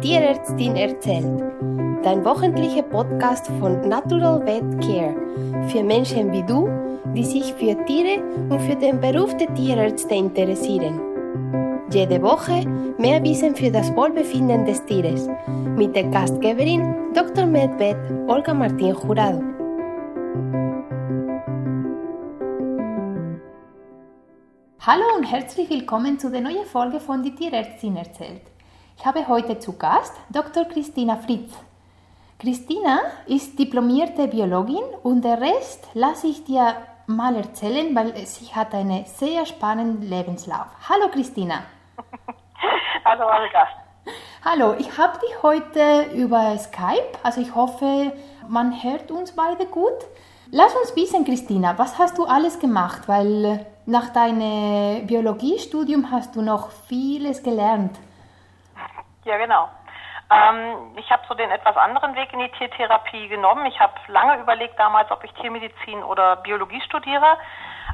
Tierärztin erzählt. Dein wöchentlicher Podcast von Natural Vet Care für Menschen wie du, die sich für Tiere und für den Beruf der Tierärzte interessieren. Jede Woche mehr Wissen für das Wohlbefinden des Tieres mit der Gastgeberin Dr. Medvet Olga Martin Jurado. Hallo und herzlich willkommen zu der neuen Folge von Die Tierärztin erzählt. Ich habe heute zu Gast Dr. Christina Fritz. Christina ist diplomierte Biologin und der Rest lasse ich dir mal erzählen, weil sie hat einen sehr spannenden Lebenslauf. Hallo Christina. Hallo Olga. Hallo, ich habe dich heute über Skype, also ich hoffe, man hört uns beide gut. Lass uns wissen, Christina, was hast du alles gemacht? Weil nach deinem Biologiestudium hast du noch vieles gelernt. Ja, genau. Ähm, ich habe so den etwas anderen Weg in die Tiertherapie genommen. Ich habe lange überlegt damals, ob ich Tiermedizin oder Biologie studiere.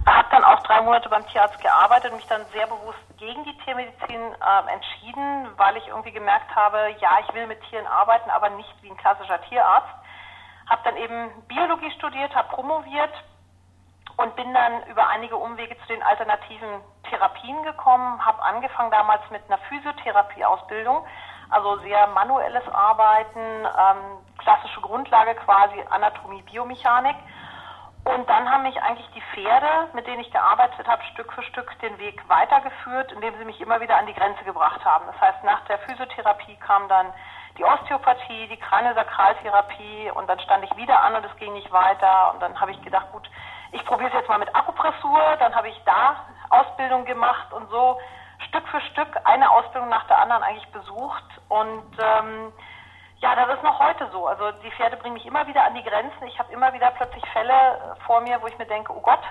Habe dann auch drei Monate beim Tierarzt gearbeitet und mich dann sehr bewusst gegen die Tiermedizin äh, entschieden, weil ich irgendwie gemerkt habe, ja, ich will mit Tieren arbeiten, aber nicht wie ein klassischer Tierarzt. Habe dann eben Biologie studiert, habe promoviert und bin dann über einige Umwege zu den alternativen Therapien gekommen, habe angefangen damals mit einer Physiotherapieausbildung, also sehr manuelles Arbeiten, ähm, klassische Grundlage quasi Anatomie, Biomechanik. Und dann haben mich eigentlich die Pferde, mit denen ich gearbeitet habe, Stück für Stück den Weg weitergeführt, indem sie mich immer wieder an die Grenze gebracht haben. Das heißt, nach der Physiotherapie kam dann die Osteopathie, die Kraniosakraltherapie und dann stand ich wieder an und es ging nicht weiter. Und dann habe ich gedacht, gut, ich probiere es jetzt mal mit Akupressur. Dann habe ich da Ausbildung gemacht und so Stück für Stück eine Ausbildung nach der anderen eigentlich besucht. Und ähm, ja, das ist noch heute so. Also die Pferde bringen mich immer wieder an die Grenzen. Ich habe immer wieder plötzlich Fälle vor mir, wo ich mir denke, oh Gott,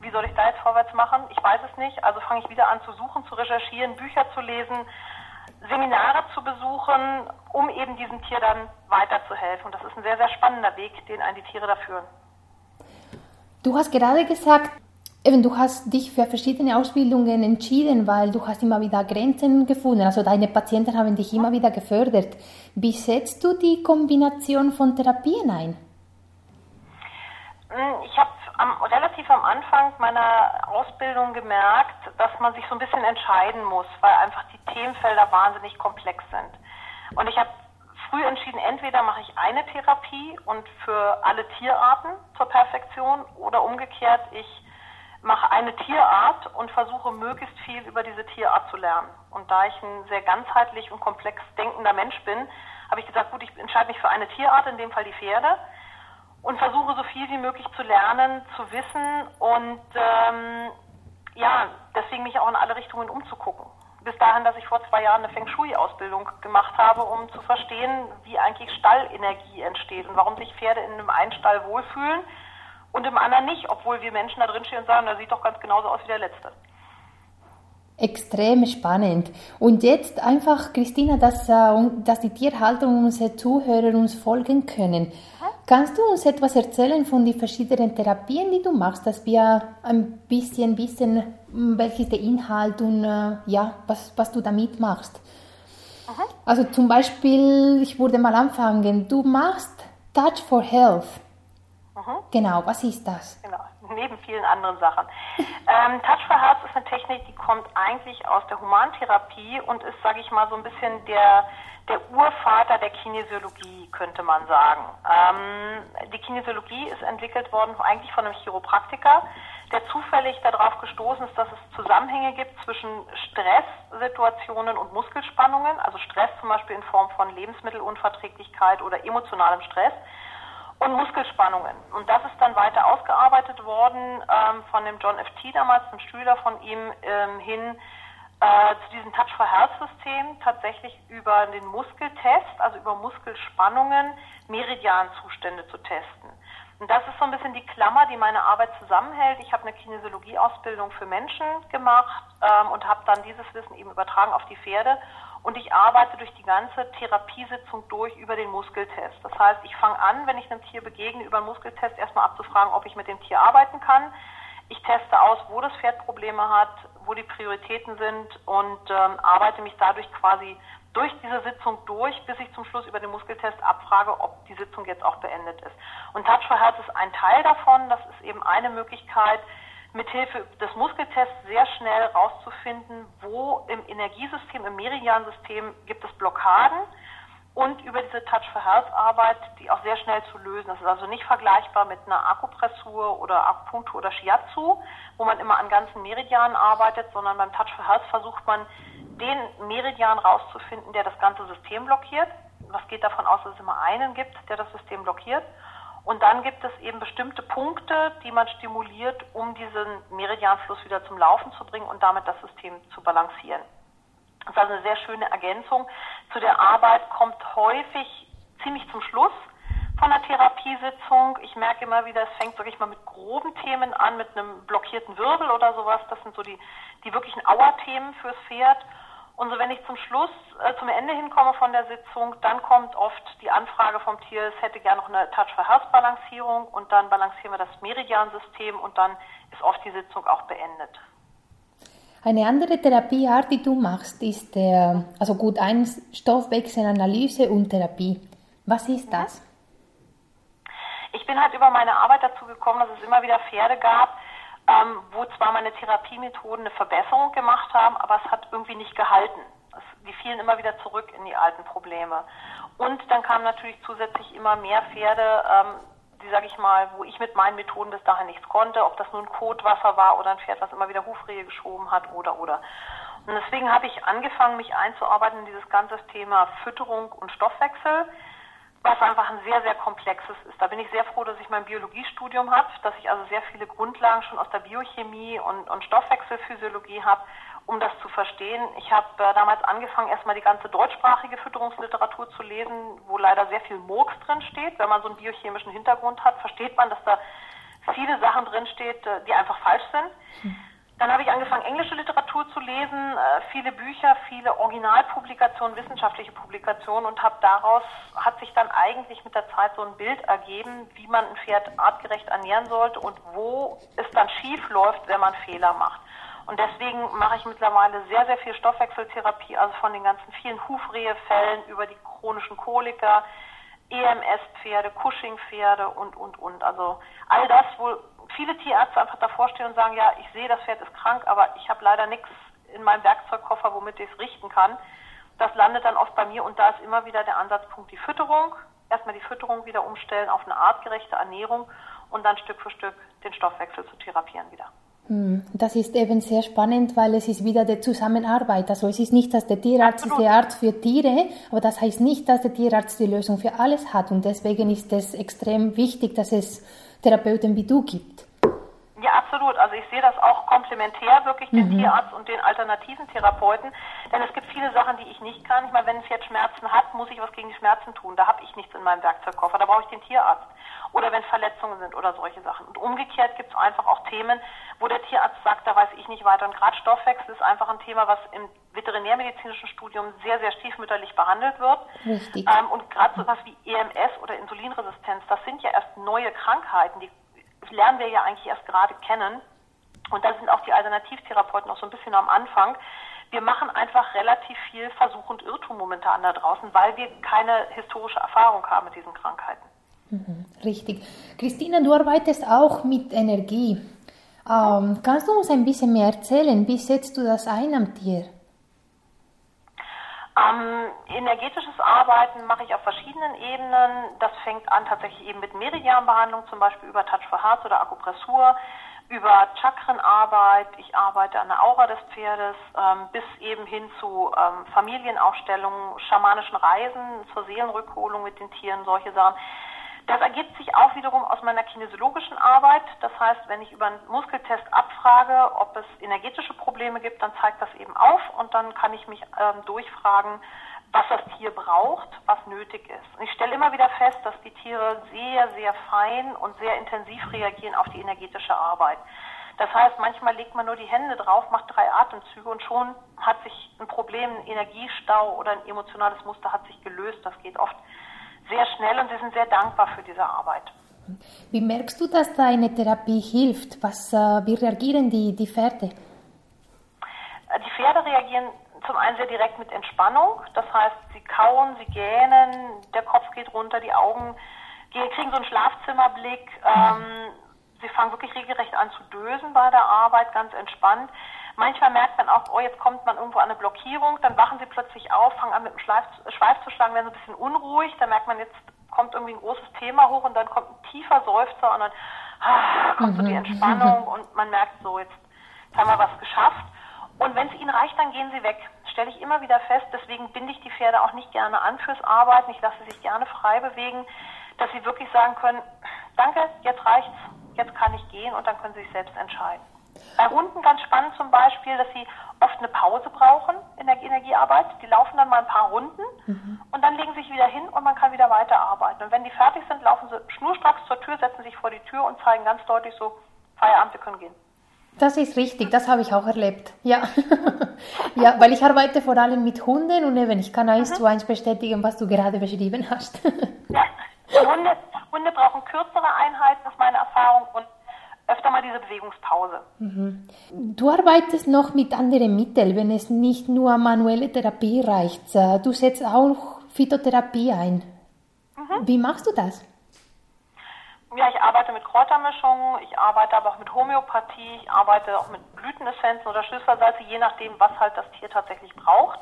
wie soll ich da jetzt vorwärts machen? Ich weiß es nicht. Also fange ich wieder an zu suchen, zu recherchieren, Bücher zu lesen, Seminare zu besuchen, um eben diesem Tier dann weiterzuhelfen. Und das ist ein sehr, sehr spannender Weg, den einen die Tiere da führen. Du hast gerade gesagt, eben du hast dich für verschiedene Ausbildungen entschieden, weil du hast immer wieder Grenzen gefunden. Also deine Patienten haben dich immer wieder gefördert. Wie setzt du die Kombination von Therapien ein? Hm, ich habe relativ am Anfang meiner Ausbildung gemerkt, dass man sich so ein bisschen entscheiden muss, weil einfach die Themenfelder wahnsinnig komplex sind. Und ich habe früh entschieden, entweder mache ich eine Therapie und für alle Tierarten zur Perfektion oder umgekehrt, ich mache eine Tierart und versuche möglichst viel über diese Tierart zu lernen. Und da ich ein sehr ganzheitlich und komplex denkender Mensch bin, habe ich gesagt, gut, ich entscheide mich für eine Tierart, in dem Fall die Pferde, und versuche so viel wie möglich zu lernen, zu wissen und ähm, ja, deswegen mich auch in alle Richtungen umzugucken bis dahin, dass ich vor zwei Jahren eine Feng Shui-Ausbildung gemacht habe, um zu verstehen, wie eigentlich Stallenergie entsteht und warum sich Pferde in einem einen Stall wohlfühlen und im anderen nicht, obwohl wir Menschen da drin stehen und sagen, der sieht doch ganz genauso aus wie der letzte. Extrem spannend. Und jetzt einfach, Christina, dass, äh, dass die Tierhaltung unsere Zuhörer uns folgen können. Kannst du uns etwas erzählen von den verschiedenen Therapien, die du machst, dass wir ein bisschen wissen, welches der Inhalt und äh, ja, was, was du damit machst? Aha. Also zum Beispiel, ich würde mal anfangen, du machst Touch for Health. Aha. Genau, was ist das? Genau, neben vielen anderen Sachen. ähm, Touch for Health ist eine Technik, die kommt eigentlich aus der Humantherapie und ist, sage ich mal, so ein bisschen der der Urvater der Kinesiologie, könnte man sagen. Ähm, die Kinesiologie ist entwickelt worden eigentlich von einem Chiropraktiker, der zufällig darauf gestoßen ist, dass es Zusammenhänge gibt zwischen Stresssituationen und Muskelspannungen, also Stress zum Beispiel in Form von Lebensmittelunverträglichkeit oder emotionalem Stress und Muskelspannungen. Und das ist dann weiter ausgearbeitet worden ähm, von dem John F. T. damals, einem Schüler von ihm, ähm, hin äh, zu diesem Touch for Health System tatsächlich über den Muskeltest, also über Muskelspannungen, Meridianzustände zu testen. Und das ist so ein bisschen die Klammer, die meine Arbeit zusammenhält. Ich habe eine Kinesiologie-Ausbildung für Menschen gemacht ähm, und habe dann dieses Wissen eben übertragen auf die Pferde. Und ich arbeite durch die ganze Therapiesitzung durch über den Muskeltest. Das heißt, ich fange an, wenn ich einem Tier begegne, über einen Muskeltest erstmal abzufragen, ob ich mit dem Tier arbeiten kann Ich teste aus, wo das Pferd Probleme hat, wo die Prioritäten sind und ähm, arbeite mich dadurch quasi durch diese Sitzung durch, bis ich zum Schluss über den Muskeltest abfrage, ob die Sitzung jetzt auch beendet ist. Und Touch for Health ist ein Teil davon. Das ist eben eine Möglichkeit, mithilfe des Muskeltests sehr schnell rauszufinden, wo im Energiesystem, im Meridiansystem gibt es Blockaden und über diese Touch for Health Arbeit, die auch sehr schnell zu lösen. Das ist also nicht vergleichbar mit einer Akupressur oder Akupunktur oder Shiatsu, wo man immer an ganzen Meridianen arbeitet, sondern beim Touch for Health versucht man den Meridian rauszufinden, der das ganze System blockiert. Was geht davon aus, dass es immer einen gibt, der das System blockiert. Und dann gibt es eben bestimmte Punkte, die man stimuliert, um diesen Meridianfluss wieder zum Laufen zu bringen und damit das System zu balancieren. Das ist also eine sehr schöne Ergänzung. Zu der Arbeit kommt häufig ziemlich zum Schluss von der Therapiesitzung. Ich merke immer wieder, es fängt wirklich mal mit groben Themen an, mit einem blockierten Wirbel oder sowas. Das sind so die, die wirklichen Auerthemen fürs Pferd. Und so wenn ich zum Schluss, äh, zum Ende hinkomme von der Sitzung, dann kommt oft die Anfrage vom Tier, es hätte gerne noch eine Touch for Health Balancierung und dann balancieren wir das Meridiansystem und dann ist oft die Sitzung auch beendet. Eine andere Therapieart, die du machst, ist der, also gut, ein Stoffwechselanalyse und Therapie. Was ist das? Ich bin halt über meine Arbeit dazu gekommen, dass es immer wieder Pferde gab, ähm, wo zwar meine Therapiemethoden eine Verbesserung gemacht haben, aber es hat irgendwie nicht gehalten. Es, die fielen immer wieder zurück in die alten Probleme. Und dann kamen natürlich zusätzlich immer mehr Pferde, ähm, die, sage ich mal, wo ich mit meinen Methoden bis dahin nichts konnte, ob das nun Kotwasser war oder ein Pferd, was immer wieder Hufrehe geschoben hat oder oder. Und deswegen habe ich angefangen, mich einzuarbeiten in dieses ganze Thema Fütterung und Stoffwechsel was einfach ein sehr, sehr komplexes ist. Da bin ich sehr froh, dass ich mein Biologiestudium habe, dass ich also sehr viele Grundlagen schon aus der Biochemie und, und Stoffwechselphysiologie habe, um das zu verstehen. Ich habe äh, damals angefangen, erstmal die ganze deutschsprachige Fütterungsliteratur zu lesen, wo leider sehr viel Murks drin steht. Wenn man so einen biochemischen Hintergrund hat, versteht man, dass da viele Sachen drin steht, äh, die einfach falsch sind. Hm. Dann habe ich angefangen, englische Literatur zu lesen, äh, viele Bücher, viele Originalpublikationen, wissenschaftliche Publikationen und habe daraus, hat sich dann eigentlich mit der Zeit so ein Bild ergeben, wie man ein Pferd artgerecht ernähren sollte und wo es dann schief läuft, wenn man Fehler macht. Und deswegen mache ich mittlerweile sehr, sehr viel Stoffwechseltherapie, also von den ganzen vielen Hufrehefällen über die chronischen Koliker, EMS-Pferde, Cushing-Pferde und, und, und. Also all das, wo viele Tierärzte einfach davor stehen und sagen, ja, ich sehe, das Pferd ist krank, aber ich habe leider nichts in meinem Werkzeugkoffer, womit ich es richten kann. Das landet dann oft bei mir und da ist immer wieder der Ansatzpunkt die Fütterung. Erstmal die Fütterung wieder umstellen auf eine artgerechte Ernährung und dann Stück für Stück den Stoffwechsel zu therapieren wieder. Hm, das ist eben sehr spannend, weil es ist wieder die Zusammenarbeit. Also es ist nicht, dass der Tierarzt Absolut. ist der Arzt für Tiere, aber das heißt nicht, dass der Tierarzt die Lösung für alles hat. Und deswegen ist es extrem wichtig, dass es Therapeuten wie du gibt. Ja, absolut. Also ich sehe das auch komplementär wirklich den mhm. Tierarzt und den alternativen Therapeuten, denn es gibt viele Sachen, die ich nicht kann. Ich meine, wenn es jetzt Schmerzen hat, muss ich was gegen die Schmerzen tun. Da habe ich nichts in meinem Werkzeugkoffer. Da brauche ich den Tierarzt. Oder wenn Verletzungen sind oder solche Sachen. Und umgekehrt gibt es einfach auch Themen, wo der Tierarzt sagt, da weiß ich nicht weiter. Und gerade Stoffwechsel ist einfach ein Thema, was im veterinärmedizinischen Studium sehr, sehr stiefmütterlich behandelt wird. Richtig. Ähm, und gerade so was wie EMS oder Insulinresistenz, das sind ja erst neue Krankheiten, die lernen wir ja eigentlich erst gerade kennen. Und da sind auch die Alternativtherapeuten noch so ein bisschen am Anfang. Wir machen einfach relativ viel Versuch und Irrtum momentan da draußen, weil wir keine historische Erfahrung haben mit diesen Krankheiten. Mhm, richtig. Christina, du arbeitest auch mit Energie. Ähm, kannst du uns ein bisschen mehr erzählen? Wie setzt du das ein am Tier? Ähm, energetisches Arbeiten mache ich auf verschiedenen Ebenen. Das fängt an tatsächlich eben mit Meridianbehandlung, zum Beispiel über Touch for Heart oder Akupressur, über Chakrenarbeit. Ich arbeite an der Aura des Pferdes, ähm, bis eben hin zu ähm, Familienaufstellungen, schamanischen Reisen zur Seelenrückholung mit den Tieren, solche Sachen. Das ergibt sich auch wiederum aus meiner kinesiologischen Arbeit. Das heißt, wenn ich über einen Muskeltest abfrage, ob es energetische Probleme gibt, dann zeigt das eben auf und dann kann ich mich ähm, durchfragen, was das Tier braucht, was nötig ist. Und ich stelle immer wieder fest, dass die Tiere sehr, sehr fein und sehr intensiv reagieren auf die energetische Arbeit. Das heißt, manchmal legt man nur die Hände drauf, macht drei Atemzüge und schon hat sich ein Problem, ein Energiestau oder ein emotionales Muster hat sich gelöst. Das geht oft sehr schnell und sie sind sehr dankbar für diese Arbeit. Wie merkst du, dass deine Therapie hilft? Was, äh, wie reagieren die, die Pferde? Äh, die Pferde reagieren zum einen sehr direkt mit Entspannung. Das heißt, sie kauen, sie gähnen, der Kopf geht runter, die Augen kriegen so einen Schlafzimmerblick. Ähm, sie fangen wirklich regelrecht an zu dösen bei der Arbeit, ganz entspannt. Manchmal merkt man auch, oh, jetzt kommt man irgendwo an eine Blockierung, dann wachen sie plötzlich auf, fangen an mit dem Schleif, Schweif zu schlagen, werden so ein bisschen unruhig, dann merkt man, jetzt kommt irgendwie ein großes Thema hoch und dann kommt ein tiefer Seufzer und dann ah, kommt so die mhm. Entspannung und man merkt so, jetzt haben wir was geschafft. Und wenn es ihnen reicht, dann gehen sie weg. Stelle ich immer wieder fest, deswegen binde ich die Pferde auch nicht gerne an fürs Arbeiten. Ich lasse sie sich gerne frei bewegen, dass sie wirklich sagen können, danke, jetzt reicht's, jetzt kann ich gehen und dann können sie sich selbst entscheiden. Bei Hunden ganz spannend zum Beispiel, dass sie oft eine Pause brauchen in der Energiearbeit. Die laufen dann mal ein paar Runden mhm. und dann legen sie sich wieder hin und man kann wieder weiterarbeiten. Und wenn die fertig sind, laufen sie schnurstracks zur Tür, setzen sich vor die Tür und zeigen ganz deutlich so, Feierabend, wir können gehen. Das ist richtig, das habe ich auch erlebt. Ja. ja, weil ich arbeite vor allem mit Hunden und eben ich kann eins mhm. zu eins bestätigen, was du gerade beschrieben hast. ja, Hunde, Hunde brauchen kürzere Einheiten, das ist meine Erfahrung, und öfter mal diese Bewegungspause. Mhm. Du arbeitest noch mit anderen Mitteln, wenn es nicht nur manuelle Therapie reicht. Du setzt auch Phytotherapie ein. Mhm. Wie machst du das? Ja, ich arbeite mit Kräutermischungen, ich arbeite aber auch mit Homöopathie, ich arbeite auch mit Blütenessenzen oder Schlüsselsalze, je nachdem, was halt das Tier tatsächlich braucht.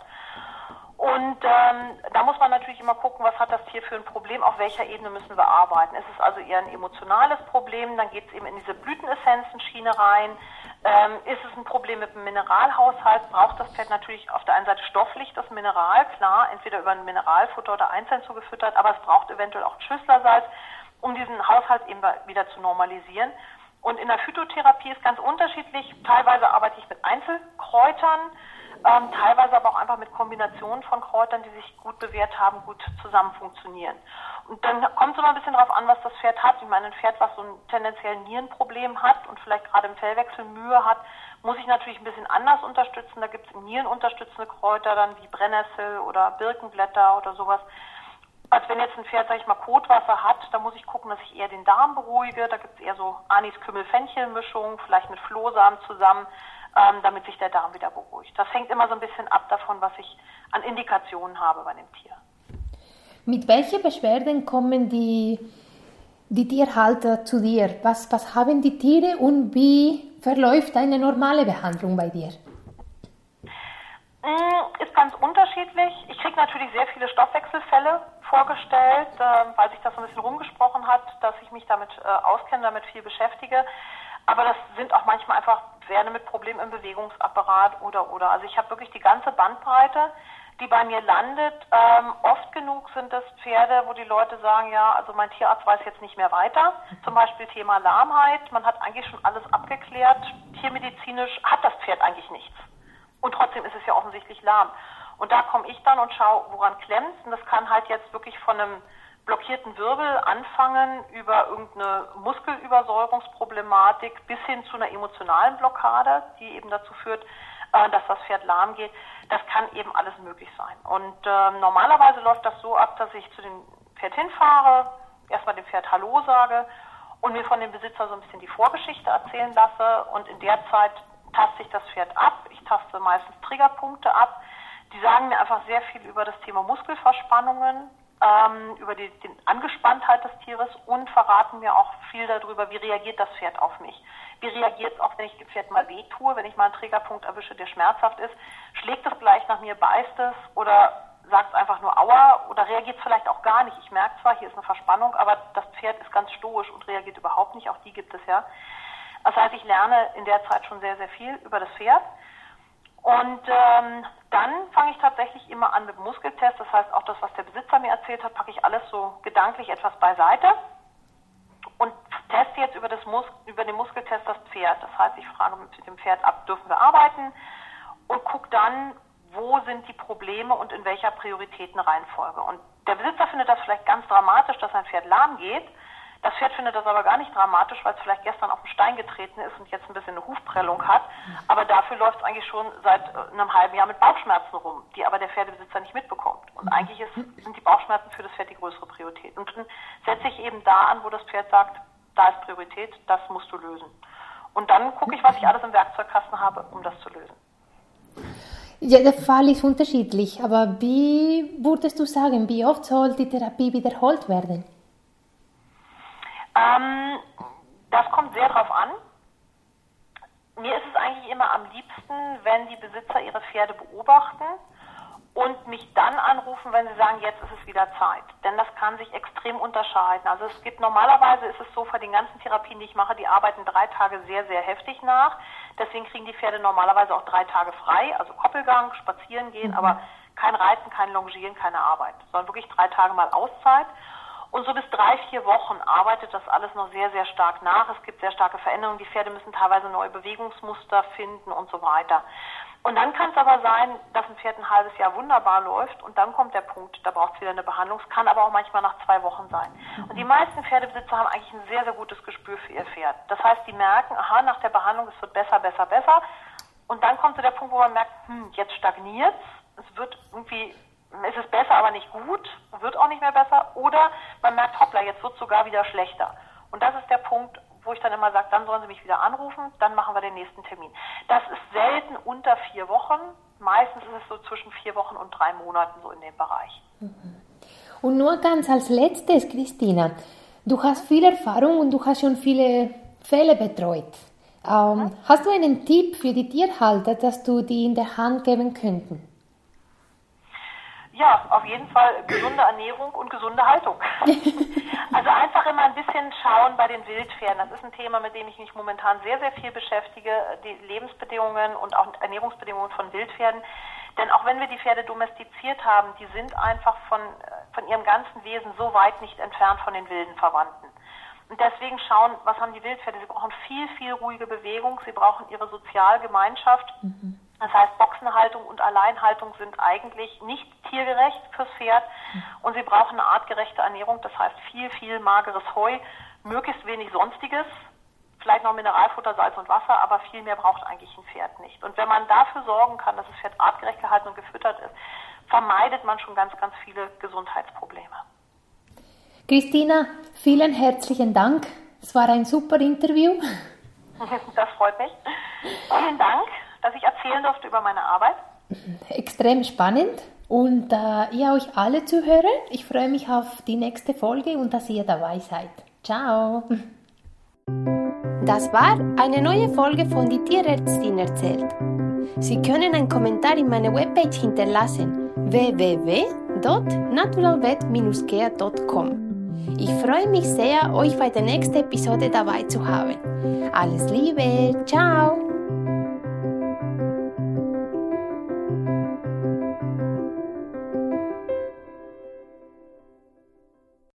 Und ähm, da muss man natürlich immer gucken, was hat das Tier für ein Problem, auf welcher Ebene müssen wir arbeiten. Ist es also eher ein emotionales Problem, dann geht es eben in diese Blütenessenzen-Schiene rein. Ähm, ist es ein Problem mit dem Mineralhaushalt, braucht das Pferd natürlich auf der einen Seite stofflich das Mineral, klar, entweder über ein Mineralfutter oder einzeln zugefüttert, aber es braucht eventuell auch Schüsslersalz, um diesen Haushalt eben wieder zu normalisieren. Und in der Phytotherapie ist ganz unterschiedlich. Teilweise arbeite ich mit Einzelkräutern, ähm, teilweise aber auch einfach mit Kombinationen von Kräutern, die sich gut bewährt haben, gut zusammen funktionieren. Und dann kommt es immer ein bisschen darauf an, was das Pferd hat. Ich meine, ein Pferd, was so ein tendenziell Nierenproblem hat und vielleicht gerade im Fellwechsel Mühe hat, muss ich natürlich ein bisschen anders unterstützen. Da gibt es nierenunterstützende Kräuter dann wie Brennnessel oder Birkenblätter oder sowas. Als wenn jetzt ein Pferd, sag ich mal, Kotwasser hat, da muss ich gucken, dass ich eher den Darm beruhige. Da gibt es eher so Anis-Kümmel-Fenchel-Mischung, vielleicht mit Flohsamen zusammen ähm, damit sich der Darm wieder beruhigt. Das hängt immer so ein bisschen ab davon, was ich an Indikationen habe bei dem Tier. Mit welchen Beschwerden kommen die, die Tierhalter zu dir? Was, was haben die Tiere und wie verläuft eine normale Behandlung bei dir? Mm, ist ganz unterschiedlich. Ich kriege natürlich sehr viele Stoffwechselfälle vorgestellt, äh, weil sich das so ein bisschen rumgesprochen hat, dass ich mich damit äh, auskenne, damit viel beschäftige. Aber das sind auch manchmal einfach Pferde mit Problemen im Bewegungsapparat oder oder. Also ich habe wirklich die ganze Bandbreite, die bei mir landet. Ähm, oft genug sind das Pferde, wo die Leute sagen, ja, also mein Tierarzt weiß jetzt nicht mehr weiter. Zum Beispiel Thema Lahmheit. Man hat eigentlich schon alles abgeklärt. Tiermedizinisch hat das Pferd eigentlich nichts. Und trotzdem ist es ja offensichtlich lahm. Und da komme ich dann und schaue, woran klemmt. Und das kann halt jetzt wirklich von einem blockierten Wirbel anfangen über irgendeine Muskelübersäuerungsproblematik bis hin zu einer emotionalen Blockade, die eben dazu führt, äh, dass das Pferd lahm geht. Das kann eben alles möglich sein. Und äh, normalerweise läuft das so ab, dass ich zu dem Pferd hinfahre, erstmal dem Pferd Hallo sage und mir von dem Besitzer so ein bisschen die Vorgeschichte erzählen lasse. Und in der Zeit taste ich das Pferd ab. Ich taste meistens Triggerpunkte ab. Die sagen mir einfach sehr viel über das Thema Muskelverspannungen, ähm, über die, die Angespanntheit des Tieres und verraten mir auch viel darüber, wie reagiert das Pferd auf mich. Wie reagiert es auch, wenn ich dem Pferd mal weh tue, wenn ich mal einen Trägerpunkt erwische, der schmerzhaft ist. Schlägt es gleich nach mir, beißt es oder sagt es einfach nur Aua oder reagiert es vielleicht auch gar nicht. Ich merke zwar, hier ist eine Verspannung, aber das Pferd ist ganz stoisch und reagiert überhaupt nicht. Auch die gibt es ja. Das heißt, ich lerne in der Zeit schon sehr, sehr viel über das Pferd. Und ähm, dann fange ich tatsächlich immer an mit Muskeltest. Das heißt, auch das, was der Besitzer mir erzählt hat, packe ich alles so gedanklich etwas beiseite und teste jetzt über, Mus über den Muskeltest das Pferd. Das heißt, ich frage mit dem Pferd ab, dürfen wir arbeiten und gucke dann, wo sind die Probleme und in welcher Prioritätenreihenfolge. Und der Besitzer findet das vielleicht ganz dramatisch, dass sein Pferd lahm geht. Das Pferd findet das aber gar nicht dramatisch, weil es vielleicht gestern auf den Stein getreten ist und jetzt ein bisschen eine Hufprellung hat. Aber dafür läuft es eigentlich schon seit äh, einem halben Jahr mit Bauchschmerzen rum, die aber der Pferdebesitzer nicht mitbekommt. Und eigentlich ist, sind die Bauchschmerzen für das Pferd die größere Priorität. Und dann setze ich eben da an, wo das Pferd sagt, da ist Priorität, das musst du lösen. Und dann gucke ich, was ich alles im Werkzeugkasten habe, um das zu lösen. Ja, der Fall ist unterschiedlich, aber wie würdest du sagen, wie oft soll die Therapie wiederholt werden? Ähm, das kommt sehr drauf an. Mir ist es eigentlich immer am liebsten, wenn die Besitzer ihre Pferde beobachten und mich dann anrufen, wenn sie sagen, jetzt ist es wieder Zeit. Denn das kann sich extrem unterscheiden. Also es gibt normalerweise ist es so, bei den ganzen Therapien, die ich mache, die arbeiten drei Tage sehr, sehr heftig nach. Deswegen kriegen die Pferde normalerweise auch drei Tage frei, also Koppelgang, spazieren gehen, mhm. aber kein Reiten, kein Longieren, keine Arbeit, sondern wirklich drei Tage mal Auszeit. Und so bis drei, vier Wochen arbeitet das alles noch sehr, sehr stark nach. Es gibt sehr starke Veränderungen. Die Pferde müssen teilweise neue Bewegungsmuster finden und so weiter. Und dann kann es aber sein, dass ein Pferd ein halbes Jahr wunderbar läuft und dann kommt der Punkt, da braucht es wieder eine Behandlung. Es kann aber auch manchmal nach zwei Wochen sein. Und die meisten Pferdebesitzer haben eigentlich ein sehr, sehr gutes Gespür für ihr Pferd. Das heißt, die merken, aha, nach der Behandlung, es wird besser, besser, besser. Und dann kommt so der Punkt, wo man merkt, hm, jetzt stagniert es, wird irgendwie, es ist besser, aber nicht gut, wird auch nicht mehr besser. Oder man merkt, hoppla, jetzt wird es sogar wieder schlechter. Und das ist der Punkt, wo ich dann immer sage, dann sollen Sie mich wieder anrufen, dann machen wir den nächsten Termin. Das ist selten unter vier Wochen. Meistens ist es so zwischen vier Wochen und drei Monaten so in dem Bereich. Und nur ganz als letztes, Christina, du hast viel Erfahrung und du hast schon viele Fälle betreut. Ähm, mhm. Hast du einen Tipp für die Tierhalter, dass du die in der Hand geben könnten? Ja, auf jeden Fall gesunde Ernährung und gesunde Haltung. also einfach immer ein bisschen schauen bei den Wildpferden. Das ist ein Thema, mit dem ich mich momentan sehr, sehr viel beschäftige. Die Lebensbedingungen und auch Ernährungsbedingungen von Wildpferden. Denn auch wenn wir die Pferde domestiziert haben, die sind einfach von, von ihrem ganzen Wesen so weit nicht entfernt von den wilden Verwandten. Und deswegen schauen, was haben die Wildpferde? Sie brauchen viel, viel ruhige Bewegung. Sie brauchen ihre Sozialgemeinschaft. Mhm das heißt, Boxenhaltung und Alleinhaltung sind eigentlich nicht tiergerecht fürs Pferd und sie brauchen eine artgerechte Ernährung, das heißt viel, viel mageres Heu, möglichst wenig Sonstiges, vielleicht noch Mineralfutter, Salz und Wasser, aber viel mehr braucht eigentlich ein Pferd nicht. Und wenn man dafür sorgen kann, dass das Pferd artgerecht gehalten und gefüttert ist, vermeidet man schon ganz, ganz viele Gesundheitsprobleme. Christina, vielen herzlichen Dank. Es war ein super Interview. Das freut mich. Vielen Dank dass ich erzählen durfte über meine Arbeit. Extrem spannend. Und äh, ihr euch alle zuhören, ich freue mich auf die nächste Folge und dass ihr dabei seid. Ciao. Das war eine neue Folge von Die Tierärztin erzählt. Sie können einen Kommentar in meiner Webpage hinterlassen www.naturalvet-care.com. Ich freue mich sehr, euch bei der nächsten Episode dabei zu haben. Alles Liebe, ciao!